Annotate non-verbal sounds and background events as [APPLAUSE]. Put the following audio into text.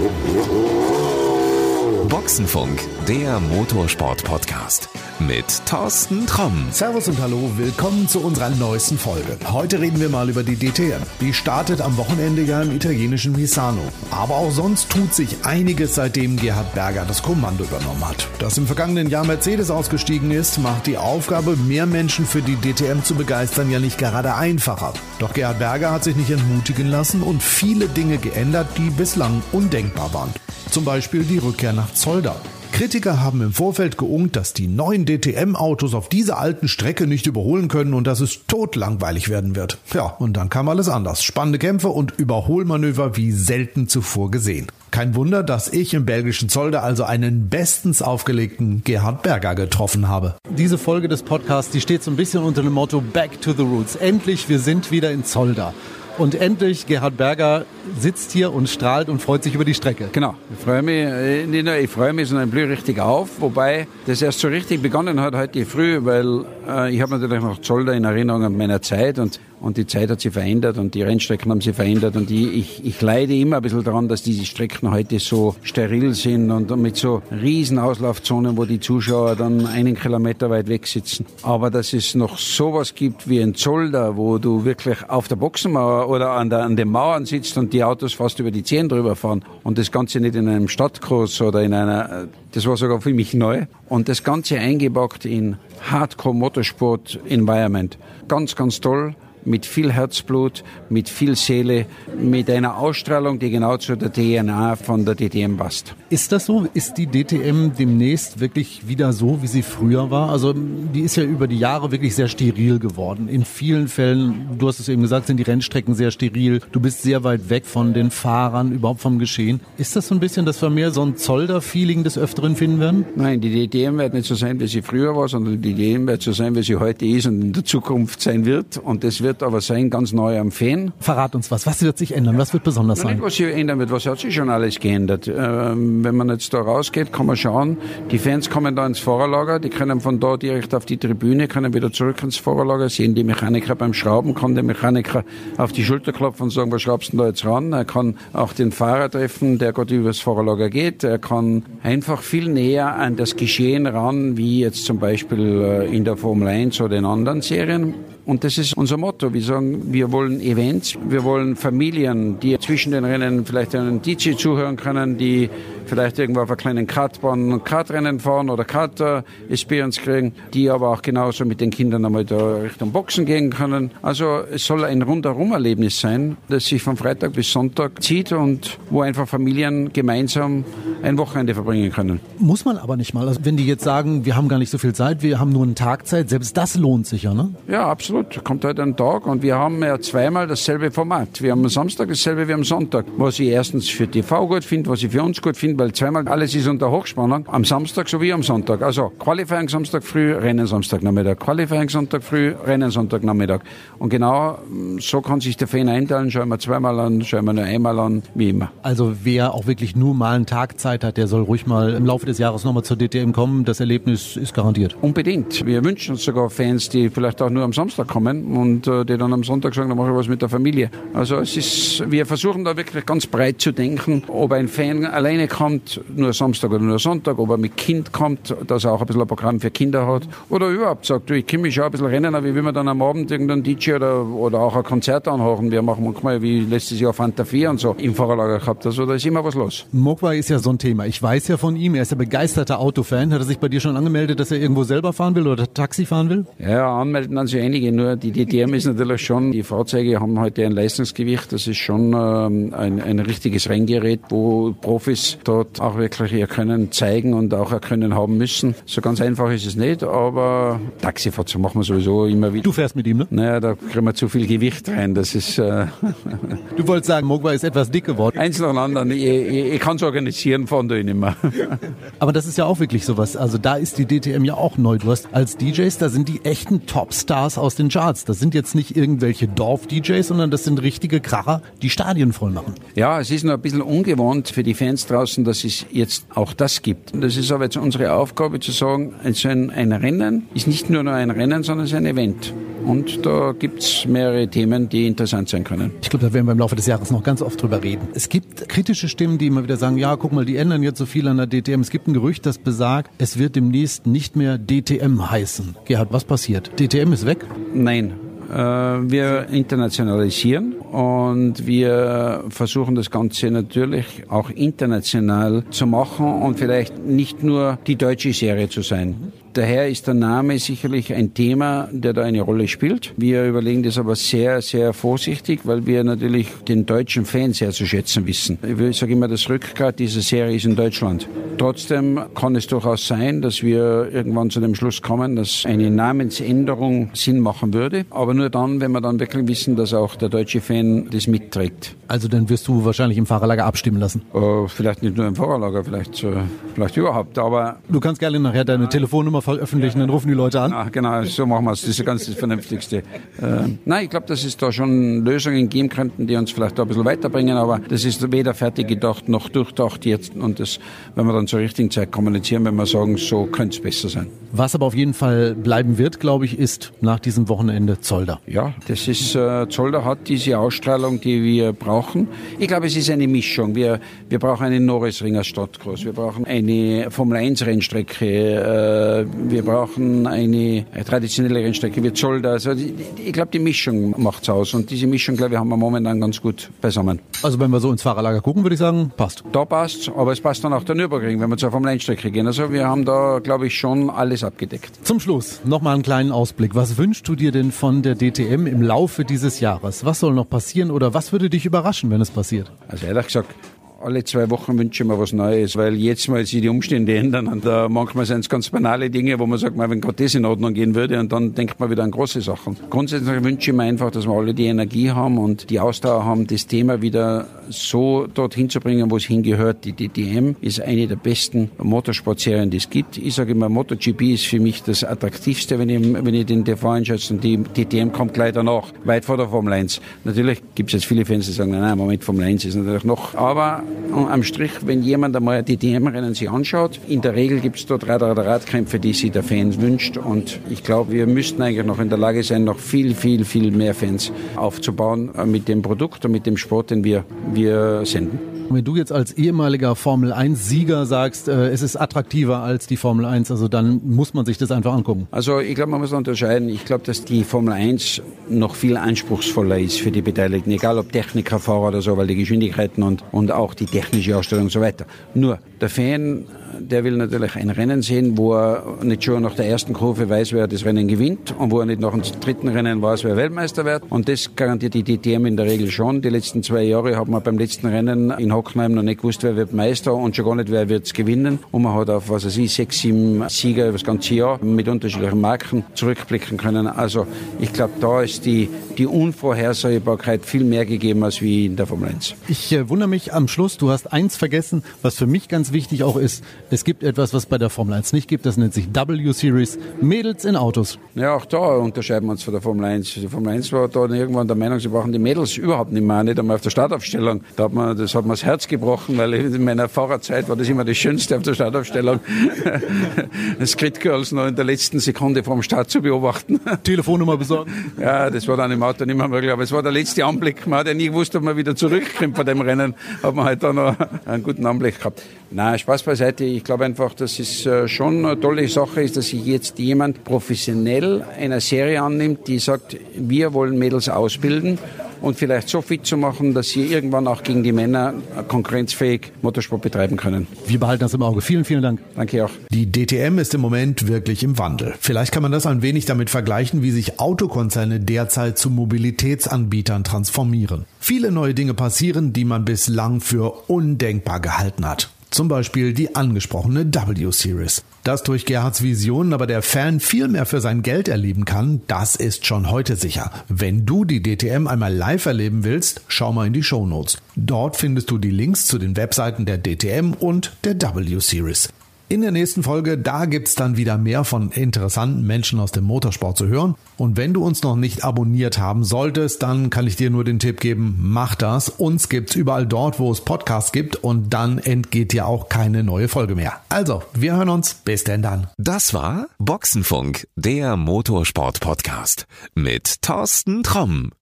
Oh, oh, oh. Boxenfunk, der Motorsport-Podcast mit Thorsten Tromm. Servus und hallo, willkommen zu unserer neuesten Folge. Heute reden wir mal über die DTM. Die startet am Wochenende ja im italienischen Misano. Aber auch sonst tut sich einiges, seitdem Gerhard Berger das Kommando übernommen hat. Dass im vergangenen Jahr Mercedes ausgestiegen ist, macht die Aufgabe, mehr Menschen für die DTM zu begeistern, ja nicht gerade einfacher. Doch Gerhard Berger hat sich nicht entmutigen lassen und viele Dinge geändert, die bislang undenkbar waren. Zum Beispiel die Rückkehr nach Zolder. Kritiker haben im Vorfeld geungt, dass die neuen DTM-Autos auf dieser alten Strecke nicht überholen können und dass es totlangweilig werden wird. Ja, und dann kam alles anders. Spannende Kämpfe und Überholmanöver wie selten zuvor gesehen. Kein Wunder, dass ich im belgischen Zolder also einen bestens aufgelegten Gerhard Berger getroffen habe. Diese Folge des Podcasts, die steht so ein bisschen unter dem Motto Back to the Roots. Endlich, wir sind wieder in Zolder. Und endlich, Gerhard Berger sitzt hier und strahlt und freut sich über die Strecke. Genau, ich freue mich, äh, nicht nur ich freue mich, sondern ich blühe richtig auf. Wobei das erst so richtig begonnen hat heute früh, weil äh, ich habe natürlich noch Zolder in Erinnerung an meiner Zeit und und die Zeit hat sich verändert und die Rennstrecken haben sich verändert und ich, ich, ich leide immer ein bisschen daran, dass diese Strecken heute so steril sind und mit so riesen Auslaufzonen, wo die Zuschauer dann einen Kilometer weit weg sitzen. Aber dass es noch sowas gibt wie ein Zolder, wo du wirklich auf der Boxenmauer oder an, der, an den Mauern sitzt und die Autos fast über die Zehen drüber fahren und das Ganze nicht in einem Stadtkurs oder in einer, das war sogar für mich neu und das Ganze eingepackt in Hardcore Motorsport Environment. Ganz, ganz toll mit viel Herzblut, mit viel Seele, mit einer Ausstrahlung, die genau zu der DNA von der DTM passt. Ist das so? Ist die DTM demnächst wirklich wieder so, wie sie früher war? Also die ist ja über die Jahre wirklich sehr steril geworden. In vielen Fällen, du hast es eben gesagt, sind die Rennstrecken sehr steril. Du bist sehr weit weg von den Fahrern, überhaupt vom Geschehen. Ist das so ein bisschen, dass wir mehr so ein Zolder-Feeling des Öfteren finden werden? Nein, die DTM wird nicht so sein, wie sie früher war, sondern die DTM wird so sein, wie sie heute ist und in der Zukunft sein wird. Und das wird aber sein, ganz neu am Fan. Verrat uns was. Was wird sich ändern? Was wird besonders sein? Nicht, was sich ändern wird. Was hat sich schon alles geändert? Ähm, wenn man jetzt da rausgeht, kann man schauen. Die Fans kommen da ins Fahrerlager. Die können von da direkt auf die Tribüne, können wieder zurück ins Fahrerlager, sehen die Mechaniker beim Schrauben, kann der Mechaniker auf die Schulter klopfen und sagen, was schraubst du da jetzt ran? Er kann auch den Fahrer treffen, der gerade übers Fahrerlager geht. Er kann einfach viel näher an das Geschehen ran, wie jetzt zum Beispiel äh, in der Formel 1 oder in anderen Serien. Und das ist unser Motto. Wir sagen, wir wollen Events, wir wollen Familien, die zwischen den Rennen vielleicht einen DJ zuhören können, die vielleicht irgendwo auf einer kleinen Kartbahn Kartrennen fahren oder Kart-Experience kriegen, die aber auch genauso mit den Kindern einmal da Richtung Boxen gehen können. Also es soll ein Rundherum-Erlebnis sein, das sich von Freitag bis Sonntag zieht und wo einfach Familien gemeinsam ein Wochenende verbringen können. Muss man aber nicht mal. Also wenn die jetzt sagen, wir haben gar nicht so viel Zeit, wir haben nur einen Tag Zeit, selbst das lohnt sich ja, ne? Ja, absolut. Kommt halt ein Tag und wir haben ja zweimal dasselbe Format. Wir haben am Samstag dasselbe wie am Sonntag. Was ich erstens für TV gut finde, was ich für uns gut finde, weil zweimal alles ist unter Hochspannung. Am Samstag sowie am Sonntag. Also Qualifying Samstag früh, Rennen Samstag Nachmittag. Qualifying Sonntag früh, Rennen Sonntag Nachmittag. Und genau mm, so kann sich der Fan einteilen. Schauen wir zweimal an, schauen wir nur einmal an, wie immer. Also wer auch wirklich nur mal einen Tag Zeit hat, der soll ruhig mal im Laufe des Jahres nochmal zur DTM kommen. Das Erlebnis ist garantiert. Unbedingt. Wir wünschen uns sogar Fans, die vielleicht auch nur am Samstag kommen und äh, die dann am Sonntag sagen, dann mache ich was mit der Familie. Also es ist, wir versuchen da wirklich ganz breit zu denken, ob ein Fan alleine kommt, nur Samstag oder nur Sonntag, ob er mit Kind kommt, dass er auch ein bisschen ein Programm für Kinder hat oder überhaupt sagt, du, ich kann mich schon ein bisschen rennen, aber wie will man dann am Abend irgendeinen DJ oder, oder auch ein Konzert anhören. Wir machen manchmal wie letztes Jahr Fanta 4 und so im Fahrerlager gehabt. Also da ist immer was los. Mogwai ist ja so ein Thema. Ich weiß ja von ihm, er ist ja begeisterter Autofan. Hat er sich bei dir schon angemeldet, dass er irgendwo selber fahren will oder Taxi fahren will? Ja, anmelden dann so einige. Nur die DTM ist natürlich schon, die Fahrzeuge haben heute ein Leistungsgewicht. Das ist schon ähm, ein, ein richtiges Renngerät, wo Profis dort auch wirklich ihr Können zeigen und auch ihr Können haben müssen. So ganz einfach ist es nicht, aber Taxifahrt so machen wir sowieso immer wieder. Du fährst mit ihm, ne? Naja, da kriegen wir zu viel Gewicht rein. Das ist. Äh [LAUGHS] du wolltest sagen, Mogwai ist etwas dick geworden. Eins nach dem anderen. Ich, ich, ich kann es organisieren fahren tue ich nicht mehr. [LAUGHS] Aber das ist ja auch wirklich sowas. Also da ist die DTM ja auch neu. Du hast als DJs, da sind die echten Topstars aus den Charts. Das sind jetzt nicht irgendwelche Dorf-DJs, sondern das sind richtige Kracher, die Stadien voll machen. Ja, es ist noch ein bisschen ungewohnt für die Fans draußen, dass es jetzt auch das gibt. Das ist aber jetzt unsere Aufgabe zu sagen, also ein, ein Rennen ist nicht nur nur ein Rennen, sondern es ist ein Event. Und da gibt's mehrere Themen, die interessant sein können. Ich glaube, da werden wir im Laufe des Jahres noch ganz oft drüber reden. Es gibt kritische Stimmen, die immer wieder sagen, ja, guck mal, die ändern jetzt so viel an der DTM. Es gibt ein Gerücht, das besagt, es wird demnächst nicht mehr DTM heißen. Gerhard, was passiert? DTM ist weg? Nein, wir internationalisieren und wir versuchen das Ganze natürlich auch international zu machen und vielleicht nicht nur die deutsche Serie zu sein. Daher ist der Name sicherlich ein Thema, der da eine Rolle spielt. Wir überlegen das aber sehr, sehr vorsichtig, weil wir natürlich den deutschen Fan sehr zu schätzen wissen. Ich sage immer, das Rückgrat dieser Serie ist in Deutschland. Trotzdem kann es durchaus sein, dass wir irgendwann zu dem Schluss kommen, dass eine Namensänderung Sinn machen würde. Aber nur dann, wenn wir dann wirklich wissen, dass auch der deutsche Fan das mitträgt. Also dann wirst du wahrscheinlich im Fahrerlager abstimmen lassen? Äh, vielleicht nicht nur im Fahrerlager, vielleicht, äh, vielleicht überhaupt. Aber du kannst gerne nachher deine Telefonnummer veröffentlichen, dann rufen die Leute an. Ah, genau, so machen wir es. Das ist ganz das Vernünftigste. Äh, nein, ich glaube, dass es da schon Lösungen geben könnten, die uns vielleicht da ein bisschen weiterbringen, aber das ist weder fertig gedacht noch durchdacht jetzt. Und das, wenn wir dann zur richtigen Zeit kommunizieren, wenn wir sagen, so könnte es besser sein. Was aber auf jeden Fall bleiben wird, glaube ich, ist nach diesem Wochenende Zolder. Ja, das ist, äh, Zolder hat diese Ausstrahlung, die wir brauchen. Ich glaube, es ist eine Mischung. Wir, wir brauchen einen Norrisring als Stadtgroß. Wir brauchen eine Formel 1 Rennstrecke. Äh, wir brauchen eine, traditionelle Rennstrecke wie Zolder. Also ich glaube, die Mischung macht's aus. Und diese Mischung, glaube ich, haben wir momentan ganz gut beisammen. Also wenn wir so ins Fahrerlager gucken, würde ich sagen, passt. Da passt, aber es passt dann auch der Nürburgring, wenn wir zur Formel 1 Strecke gehen. Also wir haben da, glaube ich, schon alles abgedeckt. Zum Schluss nochmal einen kleinen Ausblick. Was wünschst du dir denn von der DTM im Laufe dieses Jahres? Was soll noch passieren oder was würde dich überraschen, wenn es passiert? Also ehrlich gesagt, alle zwei Wochen wünsche ich mir was Neues, weil jetzt mal sich die Umstände ändern und da manchmal sind es ganz banale Dinge, wo man sagt, wenn gerade das in Ordnung gehen würde und dann denkt man wieder an große Sachen. Grundsätzlich wünsche ich mir einfach, dass wir alle die Energie haben und die Ausdauer haben, das Thema wieder so dorthin zu bringen, wo es hingehört. Die DTM ist eine der besten Motorsportserien, die es gibt. Ich sage immer, MotoGP ist für mich das attraktivste, wenn ich, wenn ich den TV einschätze und die DTM kommt gleich danach, weit vor der Formel 1. Natürlich gibt es jetzt viele Fans, die sagen, nein, nein, Moment, Formel 1 ist natürlich noch, aber am Strich, wenn jemand einmal die DM-Rennen sich anschaut, in der Regel gibt es dort Rad Radkämpfe, die sich der Fans wünscht. Und ich glaube, wir müssten eigentlich noch in der Lage sein, noch viel, viel, viel mehr Fans aufzubauen äh, mit dem Produkt und mit dem Sport, den wir, wir senden. Wenn du jetzt als ehemaliger Formel 1-Sieger sagst, äh, es ist attraktiver als die Formel 1, also dann muss man sich das einfach angucken. Also ich glaube, man muss unterscheiden. Ich glaube, dass die Formel 1 noch viel anspruchsvoller ist für die Beteiligten, egal ob Techniker, Fahrer oder so, weil die Geschwindigkeiten und, und auch die technische Ausstellung und so weiter. Nur der Fan der will natürlich ein Rennen sehen, wo er nicht schon nach der ersten Kurve weiß, wer das Rennen gewinnt und wo er nicht nach dem dritten Rennen weiß, wer Weltmeister wird. Und das garantiert die DTM in der Regel schon. Die letzten zwei Jahre hat man beim letzten Rennen in Hockenheim noch nicht gewusst, wer wird Meister und schon gar nicht, wer wird es gewinnen. Und man hat auf, was weiß ich, sechs, sieben Sieger über das ganze Jahr mit unterschiedlichen Marken zurückblicken können. Also ich glaube, da ist die, die Unvorhersehbarkeit viel mehr gegeben als wie in der Formel 1. Ich äh, wundere mich am Schluss, du hast eins vergessen, was für mich ganz wichtig auch ist. Es gibt etwas, was bei der Formel 1 nicht gibt, das nennt sich W-Series, Mädels in Autos. Ja, auch da unterscheiden wir uns von der Formel 1. Die Formel 1 war da irgendwann der Meinung, sie brauchen die Mädels überhaupt nicht mehr, nicht einmal auf der Startaufstellung. Da hat man, das hat mir das Herz gebrochen, weil in meiner Fahrerzeit war das immer das Schönste auf der Startaufstellung. [LAUGHS] das Grid Girls noch in der letzten Sekunde vom Start zu beobachten. [LAUGHS] Telefonnummer besorgen? Ja, das war dann im Auto nicht mehr möglich, aber es war der letzte Anblick. Man hat ja nie gewusst, ob man wieder zurückkommt von dem Rennen. Hat man halt da noch einen guten Anblick gehabt. Nein, Spaß beiseite. Ich glaube einfach, dass es äh, schon eine tolle Sache ist, dass sich jetzt jemand professionell einer Serie annimmt, die sagt, wir wollen Mädels ausbilden und vielleicht so fit zu machen, dass sie irgendwann auch gegen die Männer konkurrenzfähig Motorsport betreiben können. Wir behalten das im Auge. Vielen, vielen Dank. Danke auch. Die DTM ist im Moment wirklich im Wandel. Vielleicht kann man das ein wenig damit vergleichen, wie sich Autokonzerne derzeit zu Mobilitätsanbietern transformieren. Viele neue Dinge passieren, die man bislang für undenkbar gehalten hat. Zum Beispiel die angesprochene W-Series. Dass durch Gerhards Visionen aber der Fan viel mehr für sein Geld erleben kann, das ist schon heute sicher. Wenn du die DTM einmal live erleben willst, schau mal in die Show Notes. Dort findest du die Links zu den Webseiten der DTM und der W Series. In der nächsten Folge, da gibt's dann wieder mehr von interessanten Menschen aus dem Motorsport zu hören. Und wenn du uns noch nicht abonniert haben solltest, dann kann ich dir nur den Tipp geben, mach das. Uns gibt's überall dort, wo es Podcasts gibt und dann entgeht dir auch keine neue Folge mehr. Also, wir hören uns. Bis denn dann. Das war Boxenfunk, der Motorsport-Podcast mit Thorsten Tromm.